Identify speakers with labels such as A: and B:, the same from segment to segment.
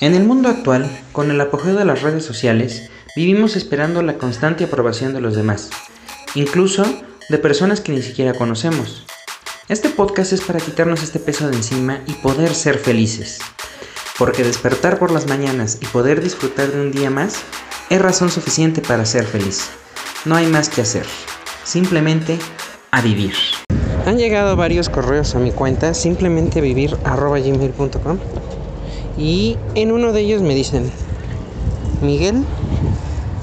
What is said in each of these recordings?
A: En el mundo actual, con el apogeo de las redes sociales, vivimos esperando la constante aprobación de los demás, incluso de personas que ni siquiera conocemos. Este podcast es para quitarnos este peso de encima y poder ser felices. Porque despertar por las mañanas y poder disfrutar de un día más es razón suficiente para ser feliz. No hay más que hacer. Simplemente a vivir. Han llegado varios correos a mi cuenta, simplemente vivir.gmail.com y en uno de ellos me dicen, Miguel,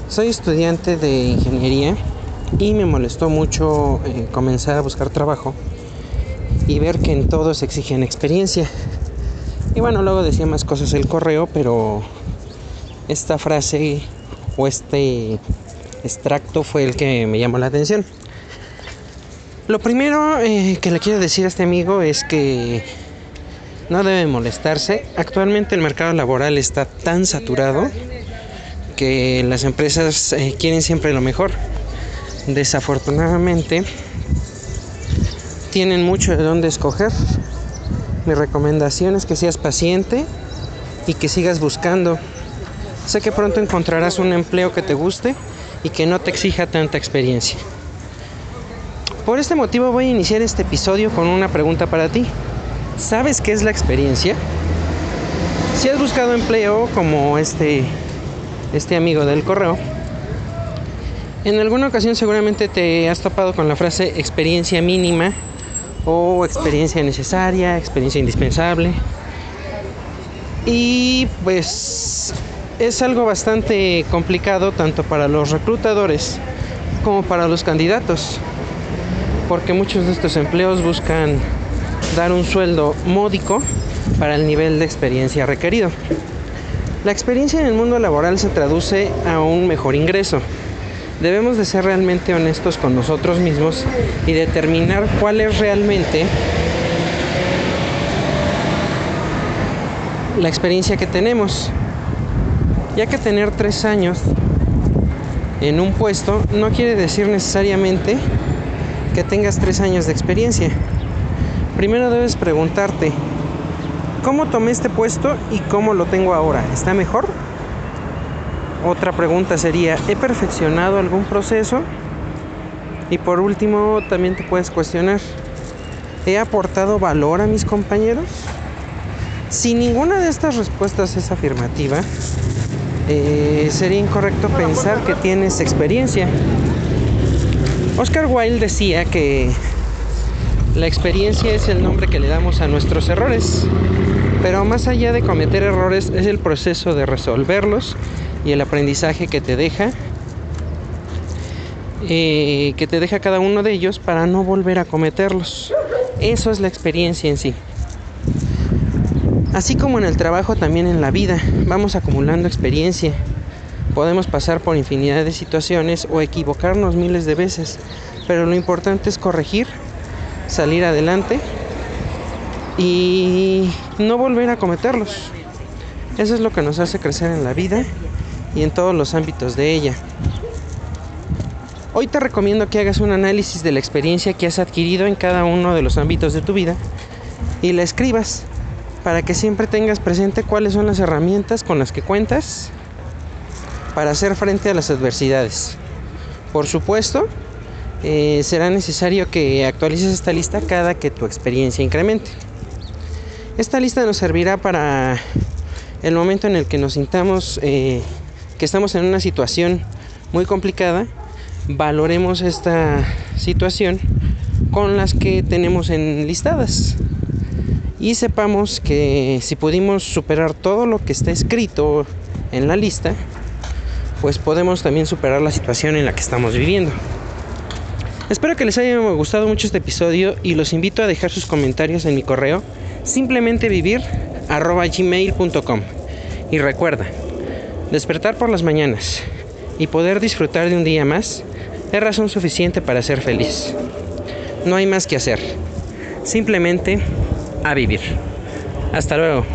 A: soy estudiante de ingeniería y me molestó mucho eh, comenzar a buscar trabajo y ver que en todos exigen experiencia. Y bueno, luego decía más cosas el correo, pero esta frase o este extracto fue el que me llamó la atención. Lo primero eh, que le quiero decir a este amigo es que no debe molestarse. Actualmente el mercado laboral está tan saturado que las empresas eh, quieren siempre lo mejor. Desafortunadamente tienen mucho de dónde escoger. Mi recomendación es que seas paciente y que sigas buscando. Sé que pronto encontrarás un empleo que te guste y que no te exija tanta experiencia. Por este motivo voy a iniciar este episodio con una pregunta para ti. ¿Sabes qué es la experiencia? Si has buscado empleo como este, este amigo del correo, en alguna ocasión seguramente te has topado con la frase experiencia mínima o experiencia necesaria, experiencia indispensable. Y pues es algo bastante complicado tanto para los reclutadores como para los candidatos, porque muchos de estos empleos buscan dar un sueldo módico para el nivel de experiencia requerido. La experiencia en el mundo laboral se traduce a un mejor ingreso. Debemos de ser realmente honestos con nosotros mismos y determinar cuál es realmente la experiencia que tenemos. Ya que tener tres años en un puesto no quiere decir necesariamente que tengas tres años de experiencia primero debes preguntarte, ¿cómo tomé este puesto y cómo lo tengo ahora? ¿Está mejor? Otra pregunta sería, ¿he perfeccionado algún proceso? Y por último, también te puedes cuestionar, ¿he aportado valor a mis compañeros? Si ninguna de estas respuestas es afirmativa, eh, sería incorrecto pensar que tienes experiencia. Oscar Wilde decía que la experiencia es el nombre que le damos a nuestros errores, pero más allá de cometer errores es el proceso de resolverlos y el aprendizaje que te deja, eh, que te deja cada uno de ellos para no volver a cometerlos. Eso es la experiencia en sí. Así como en el trabajo, también en la vida, vamos acumulando experiencia. Podemos pasar por infinidad de situaciones o equivocarnos miles de veces, pero lo importante es corregir salir adelante y no volver a cometerlos. Eso es lo que nos hace crecer en la vida y en todos los ámbitos de ella. Hoy te recomiendo que hagas un análisis de la experiencia que has adquirido en cada uno de los ámbitos de tu vida y la escribas para que siempre tengas presente cuáles son las herramientas con las que cuentas para hacer frente a las adversidades. Por supuesto, eh, será necesario que actualices esta lista cada que tu experiencia incremente. Esta lista nos servirá para el momento en el que nos sintamos eh, que estamos en una situación muy complicada, valoremos esta situación con las que tenemos enlistadas y sepamos que si pudimos superar todo lo que está escrito en la lista, pues podemos también superar la situación en la que estamos viviendo. Espero que les haya gustado mucho este episodio y los invito a dejar sus comentarios en mi correo simplemente y recuerda, despertar por las mañanas y poder disfrutar de un día más es razón suficiente para ser feliz. No hay más que hacer, simplemente a vivir. Hasta luego.